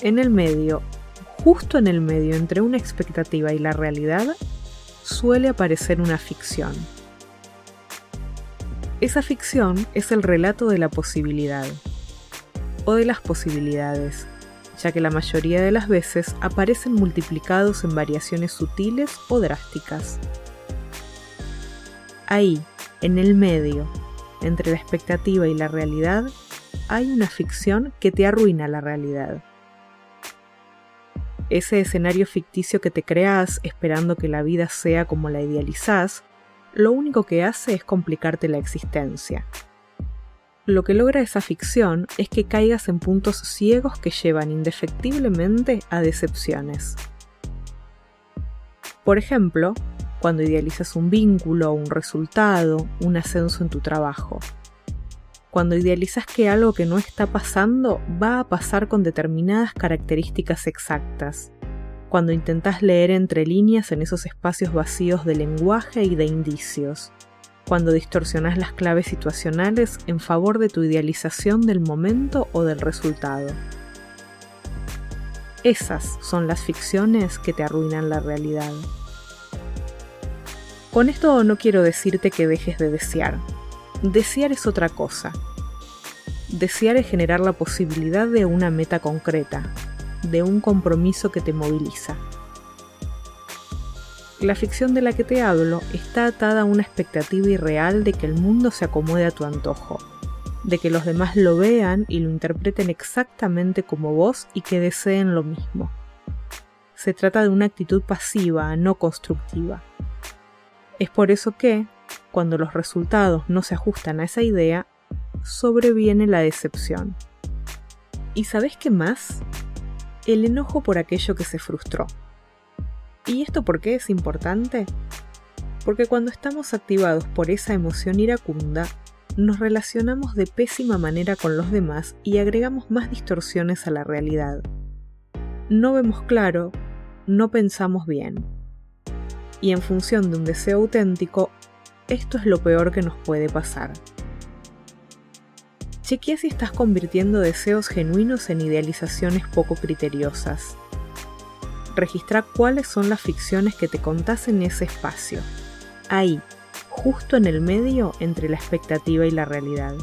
En el medio, justo en el medio entre una expectativa y la realidad, suele aparecer una ficción. Esa ficción es el relato de la posibilidad o de las posibilidades, ya que la mayoría de las veces aparecen multiplicados en variaciones sutiles o drásticas. Ahí, en el medio, entre la expectativa y la realidad, hay una ficción que te arruina la realidad. Ese escenario ficticio que te creas esperando que la vida sea como la idealizás, lo único que hace es complicarte la existencia. Lo que logra esa ficción es que caigas en puntos ciegos que llevan indefectiblemente a decepciones. Por ejemplo, cuando idealizas un vínculo, un resultado, un ascenso en tu trabajo. Cuando idealizas que algo que no está pasando va a pasar con determinadas características exactas. Cuando intentas leer entre líneas en esos espacios vacíos de lenguaje y de indicios. Cuando distorsionas las claves situacionales en favor de tu idealización del momento o del resultado. Esas son las ficciones que te arruinan la realidad. Con esto no quiero decirte que dejes de desear. Desear es otra cosa. Desear es generar la posibilidad de una meta concreta, de un compromiso que te moviliza. La ficción de la que te hablo está atada a una expectativa irreal de que el mundo se acomode a tu antojo, de que los demás lo vean y lo interpreten exactamente como vos y que deseen lo mismo. Se trata de una actitud pasiva, no constructiva. Es por eso que, cuando los resultados no se ajustan a esa idea, sobreviene la decepción. ¿Y sabes qué más? El enojo por aquello que se frustró. ¿Y esto por qué es importante? Porque cuando estamos activados por esa emoción iracunda, nos relacionamos de pésima manera con los demás y agregamos más distorsiones a la realidad. No vemos claro, no pensamos bien y en función de un deseo auténtico, esto es lo peor que nos puede pasar. Chequea si estás convirtiendo deseos genuinos en idealizaciones poco criteriosas. Registra cuáles son las ficciones que te contás en ese espacio, ahí, justo en el medio entre la expectativa y la realidad.